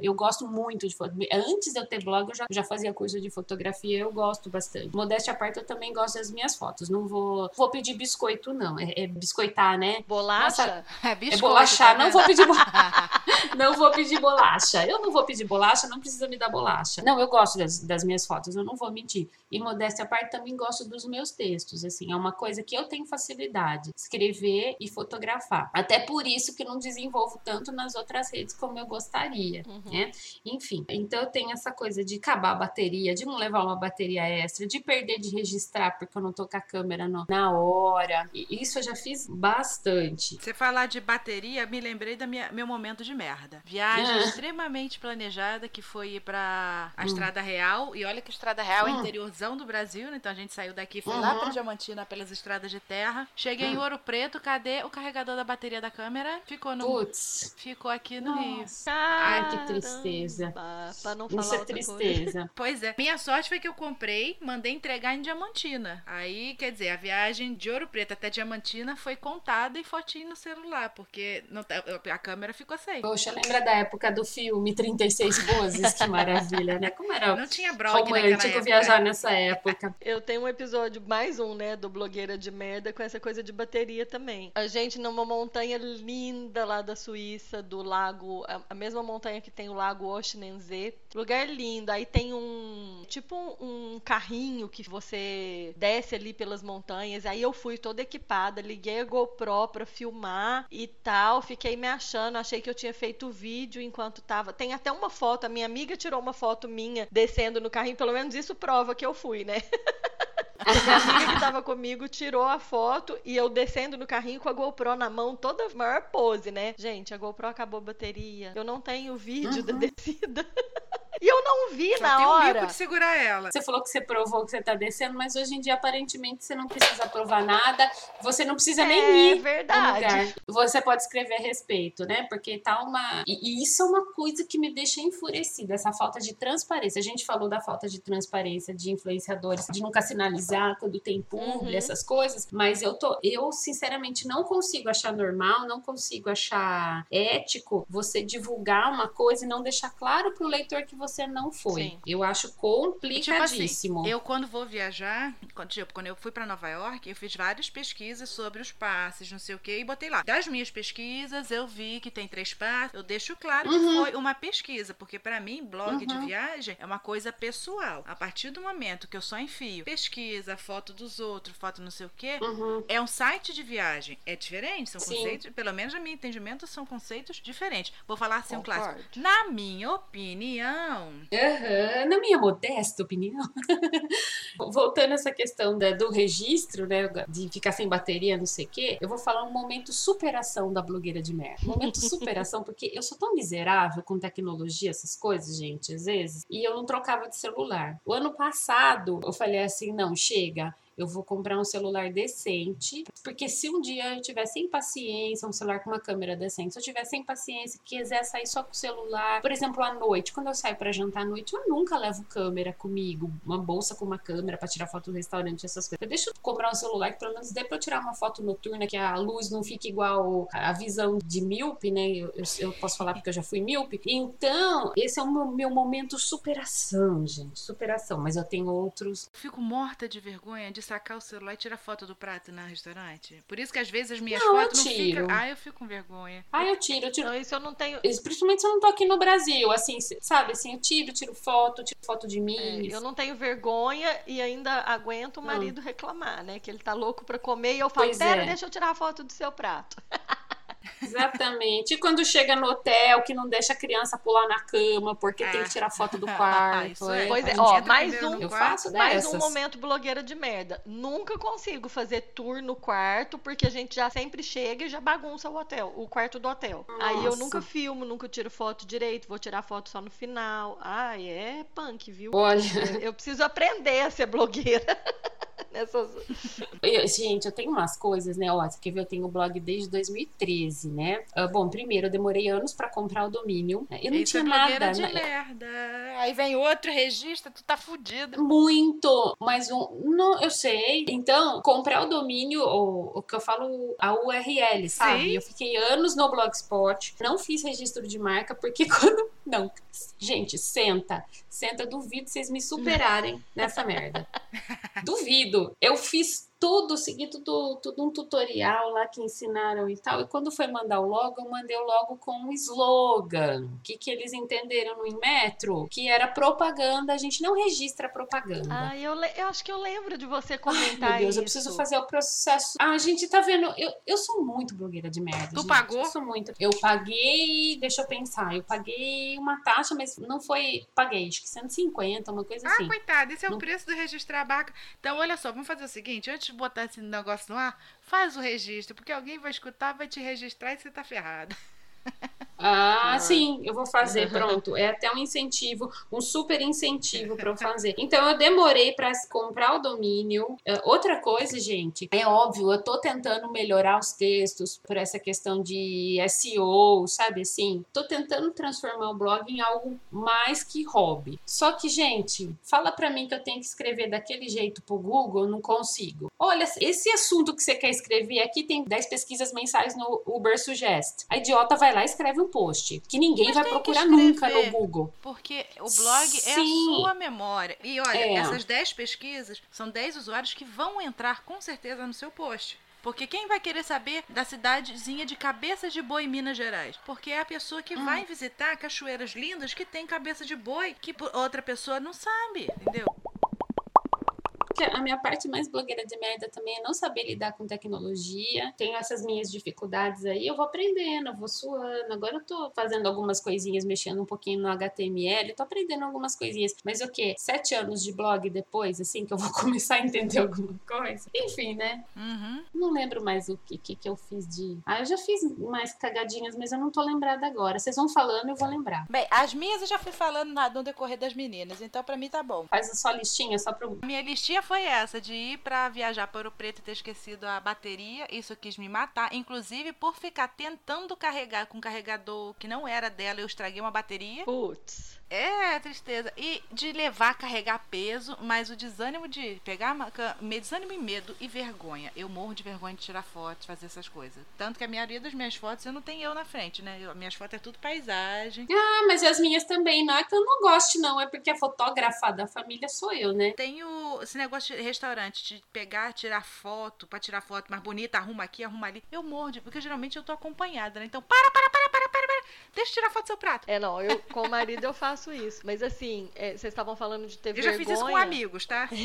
Eu gosto muito de foto. Antes de eu ter blog, eu já, já fazia curso de fotografia, eu gosto bastante. Modéstia à parte, eu também gosto das minhas fotos. Não vou, vou pedir biscoito, não. É, é biscoitar, né? Bolacha? É É biscoito. bolachar, tá não vou pedir bolacha. não vou pedir bolacha. Eu não vou pedir bolacha, não precisa me dar bolacha. Não, eu gosto das, das minhas fotos, eu não vou mentir. E modéstia à parte, também gosto dos meus textos, assim, é uma coisa que eu tenho facilidade, escrever e fotografar. Até por isso que eu não desenvolvo tanto nas outras redes como eu gostaria, Uhum. né? Enfim, então tenho essa coisa de acabar a bateria, de não levar uma bateria extra, de perder de registrar porque eu não tô com a câmera no- na hora. E isso eu já fiz bastante. Você falar de bateria, me lembrei do meu momento de merda. Viagem Ah. extremamente planejada que foi ir pra a Hum. Estrada Real. E olha que Estrada Real é Hum. interiorzão do Brasil, né? Então a gente saiu daqui, foi lá Uhum. pra Diamantina pelas estradas de terra. Cheguei em Hum. Ouro Preto, cadê o carregador da bateria da câmera? ficou no. Putz. Ficou aqui no Rio. Nossa. Ai, que Caramba, tristeza. Pra não falar Isso é outra coisa. tristeza. Pois é. Minha sorte foi que eu comprei, mandei entregar em Diamantina. Aí, quer dizer, a viagem de Ouro Preto até Diamantina foi contada e fotinho no celular, porque não tá- a câmera ficou sem. Poxa, lembra da época do filme 36 Vozes? Que maravilha, né? Como era Não tinha blog romântico viajar nessa época. Eu tenho um episódio, mais um, né, do Blogueira de Merda, com essa coisa de bateria também. A gente numa montanha linda lá da Suíça, do lago, a, mesma montanha que tem o lago Ochnensee. Lugar lindo. Aí tem um, tipo um, um carrinho que você desce ali pelas montanhas. Aí eu fui toda equipada, liguei a GoPro pra filmar e tal. Fiquei me achando, achei que eu tinha feito vídeo enquanto tava. Tem até uma foto, a minha amiga tirou uma foto minha descendo no carrinho, pelo menos isso prova que eu fui, né? A minha amiga que tava comigo tirou a foto e eu descendo no carrinho com a GoPro na mão, toda maior pose, né? Gente, a GoPro acabou a bateria. Eu não tenho vídeo da descida. e eu não vi Só na tem um hora. bico de segurar ela. Você falou que você provou que você tá descendo, mas hoje em dia, aparentemente, você não precisa provar nada. Você não precisa nem É ir no verdade. lugar. Você pode escrever a respeito, né? Porque tá uma. E isso é uma coisa que me deixa enfurecida, essa falta de transparência. A gente falou da falta de transparência de influenciadores, de nunca sinalizar quando tem publi, Uhum. essas coisas. Mas eu tô. Eu, sinceramente, não consigo achar normal, não consigo achar ético você divulgar uma coisa e não deixar claro pro leitor que você não foi. Sim. Eu acho Tipo complicadíssimo. assim, eu quando vou viajar, quando, tipo, quando eu fui pra Nova York, eu fiz várias pesquisas sobre os passes, não sei o que, e botei lá. Das minhas pesquisas, eu vi que tem três passes. Eu deixo claro que Uhum. foi uma pesquisa, porque pra mim, blog de Uhum. viagem é uma coisa pessoal. A partir do momento que eu só enfio pesquisa, foto dos outros, foto não sei o que, Uhum. é um site de viagem. É diferente, são Sim. conceitos, pelo menos no meu entendimento, são conceitos diferentes. Vou falar assim um clássico. Concordo. Na minha opinião, Aham, Na minha modesta opinião, voltando a essa questão da- do registro, né, de ficar sem bateria, não sei o quê, eu vou falar um momento superação da blogueira de merda. Momento superação, porque eu sou tão miserável com tecnologia, essas coisas, gente, às vezes, e eu não trocava de celular. O ano passado, eu falei assim, não, chega, eu vou comprar um celular decente, porque se um dia eu tiver sem paciência, um celular com uma câmera decente, se eu tiver sem paciência, quiser sair só com o celular, por exemplo, à noite, quando eu saio pra jantar à noite, eu nunca levo câmera comigo, uma bolsa com uma câmera pra tirar foto do restaurante, essas coisas. Eu deixo eu comprar um celular que pelo menos dê pra eu tirar uma foto noturna, que a luz não fique igual a visão de míope, né? Eu, eu, eu posso falar porque eu já fui míope. Então, esse é o meu, meu momento superação, gente, superação. Mas eu tenho outros Fico morta de vergonha de sacar o celular e tirar foto do prato no restaurante. Por isso que às vezes as minhas Não, fotos não ficam. Ah, eu fico com vergonha. Ah, eu tiro, eu tiro. Não, isso eu não tenho. Principalmente se eu não tô aqui no Brasil, assim, sabe? Assim, eu tiro, tiro foto, tiro foto de mim. É, eu não tenho vergonha e ainda aguento o Não. marido reclamar, né? Que ele tá louco pra comer e eu falo, Pois pera, é. deixa eu tirar a foto do seu prato. Exatamente. E quando chega no hotel, que não deixa a criança pular na cama porque tem que tirar foto do quarto. Isso é. Pois é, ó, mais um- Eu faço Mais dessas. um momento blogueira de merda. Nunca consigo fazer tour no quarto, porque a gente já sempre chega e já bagunça o hotel, o quarto do hotel. Aí eu Nossa. nunca filmo, nunca tiro foto direito, vou tirar foto só no final. Ai, é punk, viu? Olha, Eu preciso aprender a ser blogueira. Nessas... eu- gente, eu tenho umas coisas, né? Ó, você quer ver? Eu tenho o blog desde 2013, né? Ah, bom, primeiro, eu demorei anos pra comprar o domínio. Eu não é tinha blogueira nada. de né? merda. Aí vem outro, registra, tu tá fudido. Muito, mas um, não, eu sei. Então, comprar o domínio, o, o que eu falo, a URL, sabe? Sim. Eu fiquei anos no Blogspot, não fiz registro de marca, porque quando. Não, gente, senta, senta, duvido vocês me superarem nessa merda. Duvido. Eu fiz tudo, segui tudo, tudo um tutorial lá que ensinaram e tal. E quando foi mandar o logo, eu mandei o logo com um slogan. O que, que eles entenderam no Inmetro? Que era propaganda, a gente não registra propaganda. Ai, eu, eu acho que eu lembro de você Ai, comentar meu Deus, isso. eu preciso fazer o processo. Ah, a gente tá vendo. Eu, eu sou muito blogueira de merda. Tu gente. pagou? Eu sou muito. Eu paguei, deixa eu pensar. Eu paguei uma taxa, mas não foi. Paguei, acho que 150, uma coisa Ah, assim. coitado, esse é o Não- preço do registrar a barca. Então, olha só, vamos fazer o seguinte: antes botar esse negócio no ar, faz o registro, porque alguém vai escutar, vai te registrar e você tá ferrado. Ah, sim, eu vou fazer, pronto. É até um incentivo, um super incentivo para eu fazer. Então eu demorei para comprar o domínio. Uh, outra coisa, gente, é óbvio, eu tô tentando melhorar os textos por essa questão de SEO, sabe assim? Tô tentando transformar o blog em algo mais que hobby. Só que, gente, fala para mim que eu tenho que escrever daquele jeito pro Google, eu não consigo. Olha, esse assunto que você quer escrever aqui tem 10 pesquisas mensais no Uber Suggest. A idiota vai lá e escreve um post, que ninguém Mas vai procurar nunca no. Google. Porque o blog é a Sim. sua memória. E olha, É. essas 10 pesquisas são 10 usuários que vão entrar com certeza no seu post. Porque quem vai querer saber da cidadezinha de Cabeça de Boi, Minas Gerais? Porque é a pessoa que Hum. vai visitar cachoeiras lindas que tem cabeça de boi, que outra pessoa não sabe, entendeu? Que a minha parte mais blogueira de merda também é não saber lidar com tecnologia. Tenho essas minhas dificuldades aí, eu vou aprendendo, eu vou suando. Agora eu tô fazendo algumas coisinhas, mexendo um pouquinho no HTML, tô aprendendo algumas coisinhas. Mas o quê? Sete anos de blog depois, assim, que eu vou começar a entender alguma coisa? Enfim, né? Uhum. Não lembro mais o que, que, que eu fiz de. Ah, eu já fiz mais cagadinhas, mas eu não tô lembrada agora. Vocês vão falando, eu vou lembrar. Bem, as minhas eu já fui falando no decorrer das meninas, então pra mim tá bom. Faz a sua listinha só pro. Minha listinha foi essa, de ir pra viajar para o Preto e ter esquecido a bateria. Isso quis me matar. Inclusive, por ficar tentando carregar com um carregador que não era dela, eu estraguei uma bateria. Putz. É, tristeza. E de levar, carregar peso, mas o desânimo de pegar, desânimo e medo e vergonha. Eu morro de vergonha de tirar fotos, fazer essas coisas. Tanto que a maioria das minhas fotos eu não tenho eu na frente, né? Eu- minhas fotos é tudo paisagem. Ah, mas as minhas também. Não é que eu não goste, não. É porque a fotógrafa da família sou eu, né? Tenho esse negócio de restaurante, de pegar, tirar foto, pra tirar foto mais bonita, arruma aqui, arruma ali. Eu morro de. Porque geralmente eu tô acompanhada, né? Então, para, para, para, para, para, para. Deixa eu tirar foto do seu prato. É, não, eu com o marido eu faço isso. Mas assim, é, vocês estavam falando de ter Eu já vergonha. fiz isso com amigos, tá?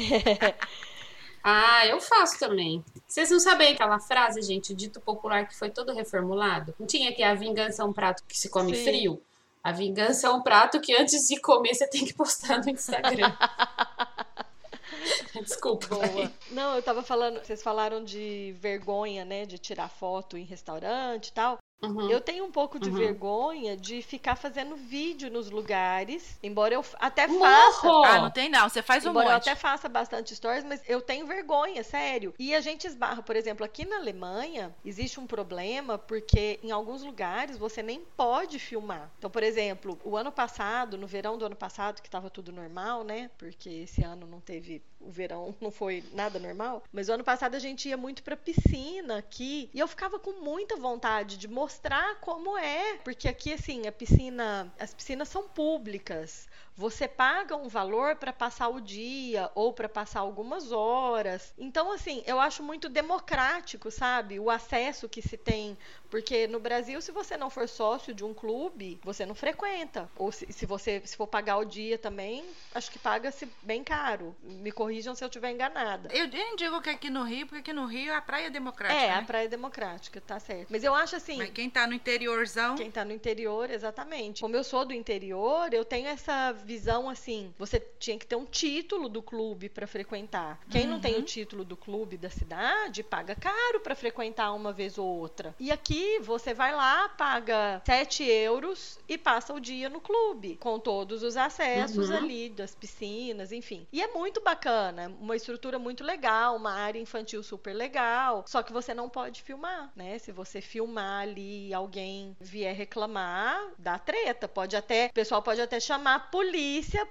Ah, eu faço também. Vocês não sabem aquela frase, gente, o dito popular que foi todo reformulado? Não tinha que a vingança é um prato que se come Sim. frio? A vingança é um prato que antes de comer você tem que postar no Instagram. Desculpa. Boa. Não, eu tava falando, vocês falaram de vergonha, né, de tirar foto em restaurante e tal. Uhum. Eu tenho um pouco de Uhum. vergonha de ficar fazendo vídeo nos lugares, embora eu até Morro! faça. Ah, não tem não. Você faz um Embora eu monte. até faça bastante stories, mas eu tenho vergonha, sério. E a gente esbarra, por exemplo, aqui na Alemanha, existe um problema porque em alguns lugares você nem pode filmar. Então, por exemplo, o ano passado, no verão do ano passado, que estava tudo normal, né? Porque esse ano não teve, o verão não foi nada normal. Mas o ano passado a gente ia muito pra piscina aqui e eu ficava com muita vontade de mostrar como é, porque aqui assim, a piscina, as piscinas são públicas. Você paga um valor para passar o dia ou para passar algumas horas. Então, assim, eu acho muito democrático, sabe? O acesso que se tem. Porque no Brasil, se você não for sócio de um clube, você não frequenta. Ou se, se você se for pagar o dia também, acho que paga-se bem caro. Me corrijam se eu estiver enganada. Eu nem digo que aqui no Rio, porque aqui no Rio a praia é democrática. É, né? a praia é democrática, tá certo. Mas eu acho assim. Mas quem tá no interiorzão. Quem tá no interior, exatamente. Como eu sou do interior, eu tenho essa visão assim: você tinha que ter um título do clube para frequentar. Quem não tem o título do clube da cidade, paga caro para frequentar uma vez ou outra. E aqui você vai lá, paga 7 euros e passa o dia no clube, com todos os acessos Uhum. ali, das piscinas, enfim. E é muito bacana, uma estrutura muito legal, uma área infantil super legal. Só que você não pode filmar, né? Se você filmar ali e alguém vier reclamar, dá treta. Pode até, o pessoal pode até chamar a polícia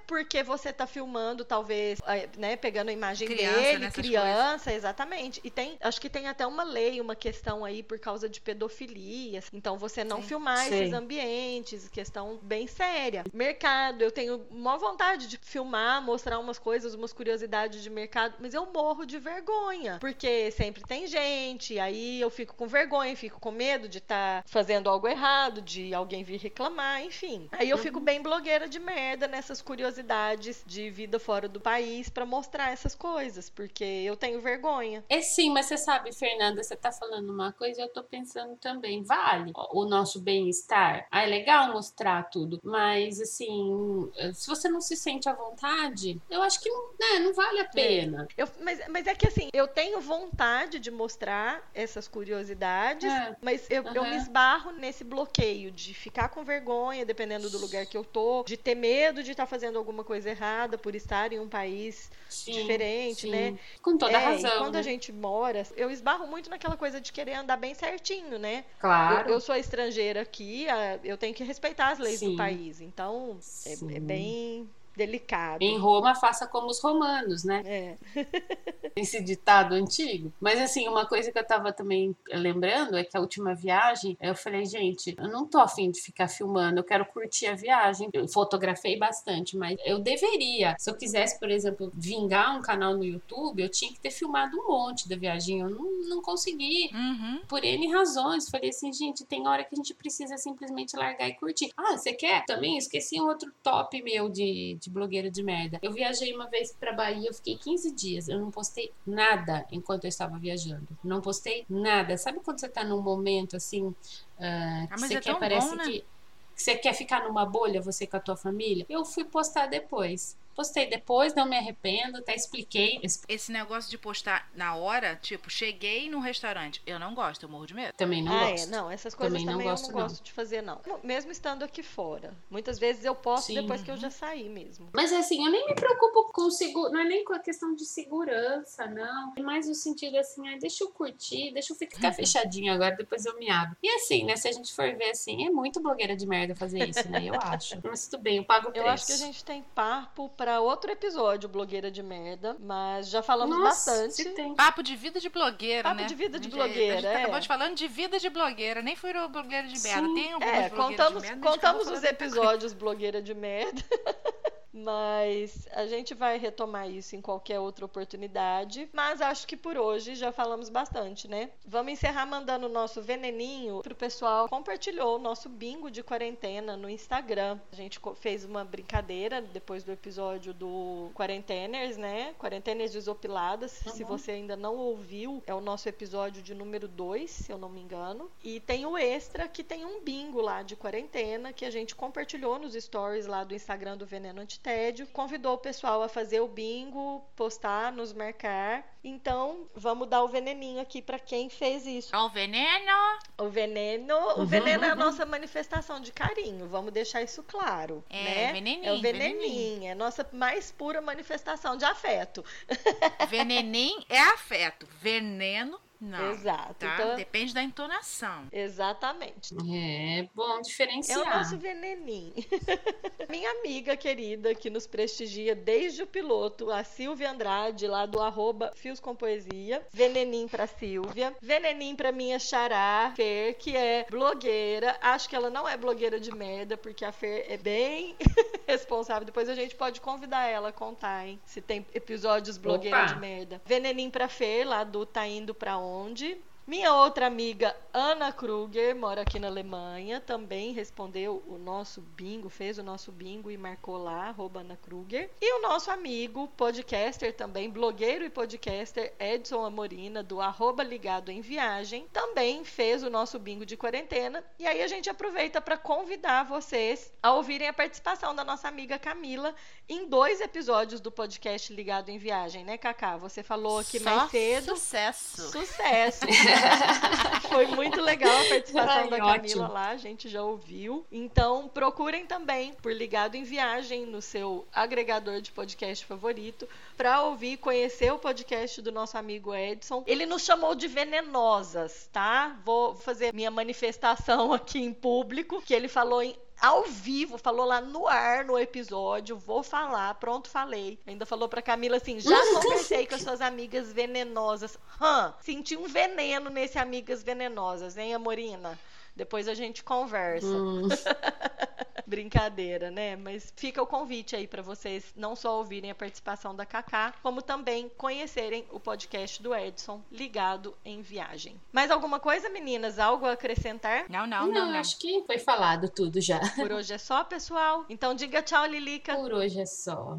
porque você tá filmando, talvez, eh, né, pegando a imagem Criança, dele, criança, exatamente. E tem, acho que tem até uma lei, uma questão aí por causa de pedofilia. Então você não Sim. filmar Sei. esses ambientes, questão bem séria. Mercado, eu tenho uma vontade de filmar, mostrar umas coisas, umas curiosidades de mercado, mas eu morro de vergonha, porque sempre tem gente, aí eu fico com vergonha, fico com medo de estar fazendo algo errado, de alguém vir reclamar, enfim. Aí eu fico bem blogueira de merda nessas curiosidades de vida fora do país pra mostrar essas coisas, porque eu tenho vergonha. É sim, mas você sabe, Fernanda, você tá falando uma coisa e eu tô pensando também. Vale o nosso bem-estar? Ah, é legal mostrar tudo, mas assim, se você não se sente à vontade, eu acho que não, né, não vale a pena. Eu, mas, mas é que assim, eu tenho vontade de mostrar essas curiosidades, É. mas eu, eu Aham. me esbarro nesse bloqueio de ficar com vergonha, dependendo do lugar que eu tô, de ter medo de estar fazendo alguma coisa errada por estar em um país Sim, diferente, sim. né? Com toda é, razão. quando né? a gente mora, eu esbarro muito naquela coisa de querer andar bem certinho, né? Claro. Eu, eu sou estrangeira aqui, eu tenho que respeitar as leis Sim. do país. Então, é, é bem delicado. Em Roma, faça como os romanos, né? É. Esse ditado antigo. Mas assim, uma coisa que eu tava também lembrando é que a última viagem, eu falei, gente, eu não tô afim de ficar filmando, eu quero curtir a viagem. Eu fotografei bastante, mas eu deveria. Se eu quisesse, por exemplo, vingar um canal no YouTube, eu tinha que ter filmado um monte da viagem. Eu não, não consegui. Uhum. Por N razões. Falei assim, gente, tem hora que a gente precisa simplesmente largar e curtir. Ah, você quer? Também esqueci um outro top meu de, de blogueira de merda. Eu viajei uma vez pra Bahia, eu fiquei 15 dias. Eu não postei nada enquanto eu estava viajando. Não postei nada. Sabe quando você tá num momento assim, ah, que Ah, mas você é quer, parece bom, né? que, que você quer ficar numa bolha, você com a tua família? Eu fui postar depois. Postei depois, não me arrependo, até expliquei. Esse negócio de postar na hora, tipo, cheguei num restaurante. Eu não gosto, eu morro de medo. Também não ah, gosto. é, não, essas coisas Também também, não gosto, eu não não. gosto de fazer, não. Mesmo estando aqui fora. Muitas vezes eu posto Sim. depois que eu já saí mesmo. Mas assim, eu nem me preocupo com seguro, não é nem com a questão de segurança, não. É mais no sentido assim, ah, deixa eu curtir, deixa eu ficar fechadinho agora, depois eu me abro. E assim, né, se a gente for ver assim, é muito blogueira de merda fazer isso, né? Eu acho. Mas tudo bem, eu pago o preço. Eu acho que a gente tem papo pra outro episódio, blogueira de merda, mas já falamos Nossa, bastante. se tem. Papo de vida de blogueira, Papo né? de vida de blogueira, A gente é. acabou de falando de vida de blogueira, nem foi blogueira de merda. Sim. Tem algumas É, contamos, de merda, contamos os episódios blogueira de merda. Mas a gente vai retomar isso em qualquer outra oportunidade. Mas acho que por hoje já falamos bastante, né? Vamos encerrar mandando o nosso veneninho pro pessoal. Compartilhou o nosso bingo de quarentena no Instagram. A gente fez uma brincadeira depois do episódio do Quarenteners, né? Quarenteners desopiladas. Se Uhum. você ainda não ouviu, é o nosso episódio de número 2, se eu não me engano. E tem o extra que tem um bingo lá de quarentena que a gente compartilhou nos stories lá do Instagram do Veneno Antitédio. Convidou o pessoal a fazer o bingo, postar, nos marcar. Então, vamos dar o veneninho aqui pra quem fez isso. O veneno! O veneno, o Uhum, veneno é a nossa manifestação de carinho, vamos deixar isso claro, É, né? veneninho, é o veneninho. veneninho, é a nossa mais pura manifestação de afeto. Venenim é afeto. Veneno, não. Exato. Tá? Então, Depende da entonação. exatamente. É bom É diferenciar. o nosso veneninho. Minha amiga querida que nos prestigia desde o piloto, a Silvia Andrade, lá do arroba Fios com Poesia. Veneninho pra Silvia. Veneninho pra minha xará, Fer, que é blogueira. Acho que ela não é blogueira de merda, porque a Fer é bem responsável. Depois a gente pode convidar ela a contar, hein? Se tem episódios blogueira Opa. de merda. Veneninho pra Fer, lá do Tá Indo Pra Onde onde? Minha outra amiga, Ana Kruger, mora aqui na Alemanha, também respondeu o nosso bingo, fez o nosso bingo e marcou lá, arroba Ana Kruger. E o nosso amigo, podcaster também, blogueiro e podcaster, Edson Amorina, do arroba Ligado em Viagem, também fez o nosso bingo de quarentena. E aí a gente aproveita para convidar vocês a ouvirem a participação da nossa amiga Camila em dois episódios do podcast Ligado em Viagem, né, Cacá? Você falou aqui Só mais cedo. Sucesso. Sucesso! Foi muito legal a participação Ai, da ótimo. Camila lá, a gente já ouviu. Então, procurem também por Ligado em Viagem no seu agregador de podcast favorito para ouvir e conhecer o podcast do nosso amigo Edson. Ele nos chamou de venenosas, tá? Vou fazer minha manifestação aqui em público, que ele falou em ao vivo, falou lá no ar no episódio, vou falar, pronto, falei. Ainda falou pra Camila assim: já conversei com as suas amigas venenosas. Hã, senti um veneno nesse amigas venenosas, hein, Amorina? Depois a gente conversa. Hum, Brincadeira, né? Mas fica o convite aí pra vocês não só ouvirem a participação da Kaká, como também conhecerem o podcast do Edson ligado em viagem. Mais alguma coisa, meninas? Algo a acrescentar? Não, não, não, não, não. acho que foi falado tudo já. Por hoje é só, pessoal. Então diga tchau, Lilica. Por hoje é só.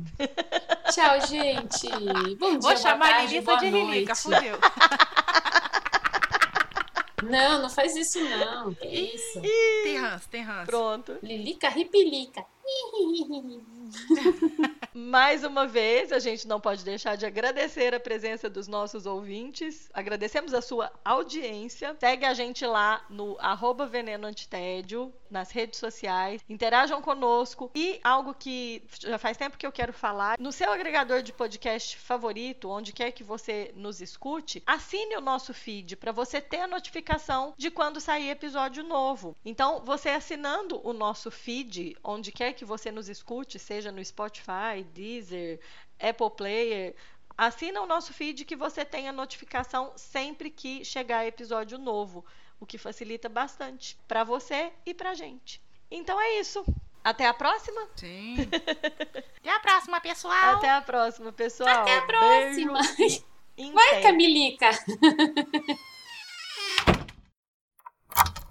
Tchau, gente. Bom dia, Vou chamar a Lilica de Lilica, fudeu. Não, não faz isso não. Que isso? Tem ranço, tem ranço. Pronto. Lilica ripilica. Mais uma vez, a gente não pode deixar de agradecer a presença dos nossos ouvintes. Agradecemos a sua audiência. Segue a gente lá no arroba Veneno Antitédio, nas redes sociais. Interajam conosco. E algo que já faz tempo que eu quero falar, no seu agregador de podcast favorito, onde quer que você nos escute, assine o nosso feed para você ter a notificação de quando sair episódio novo. Então, você assinando o nosso feed, onde quer que você nos escute, seja no Spotify, Deezer, Apple Player, assina o nosso feed que você tenha notificação sempre que chegar episódio novo, o que facilita bastante para você e para gente. Então é isso. Até a próxima? Sim. Até a próxima, pessoal. Até a próxima, pessoal. Até a próxima. Vai, Camilica.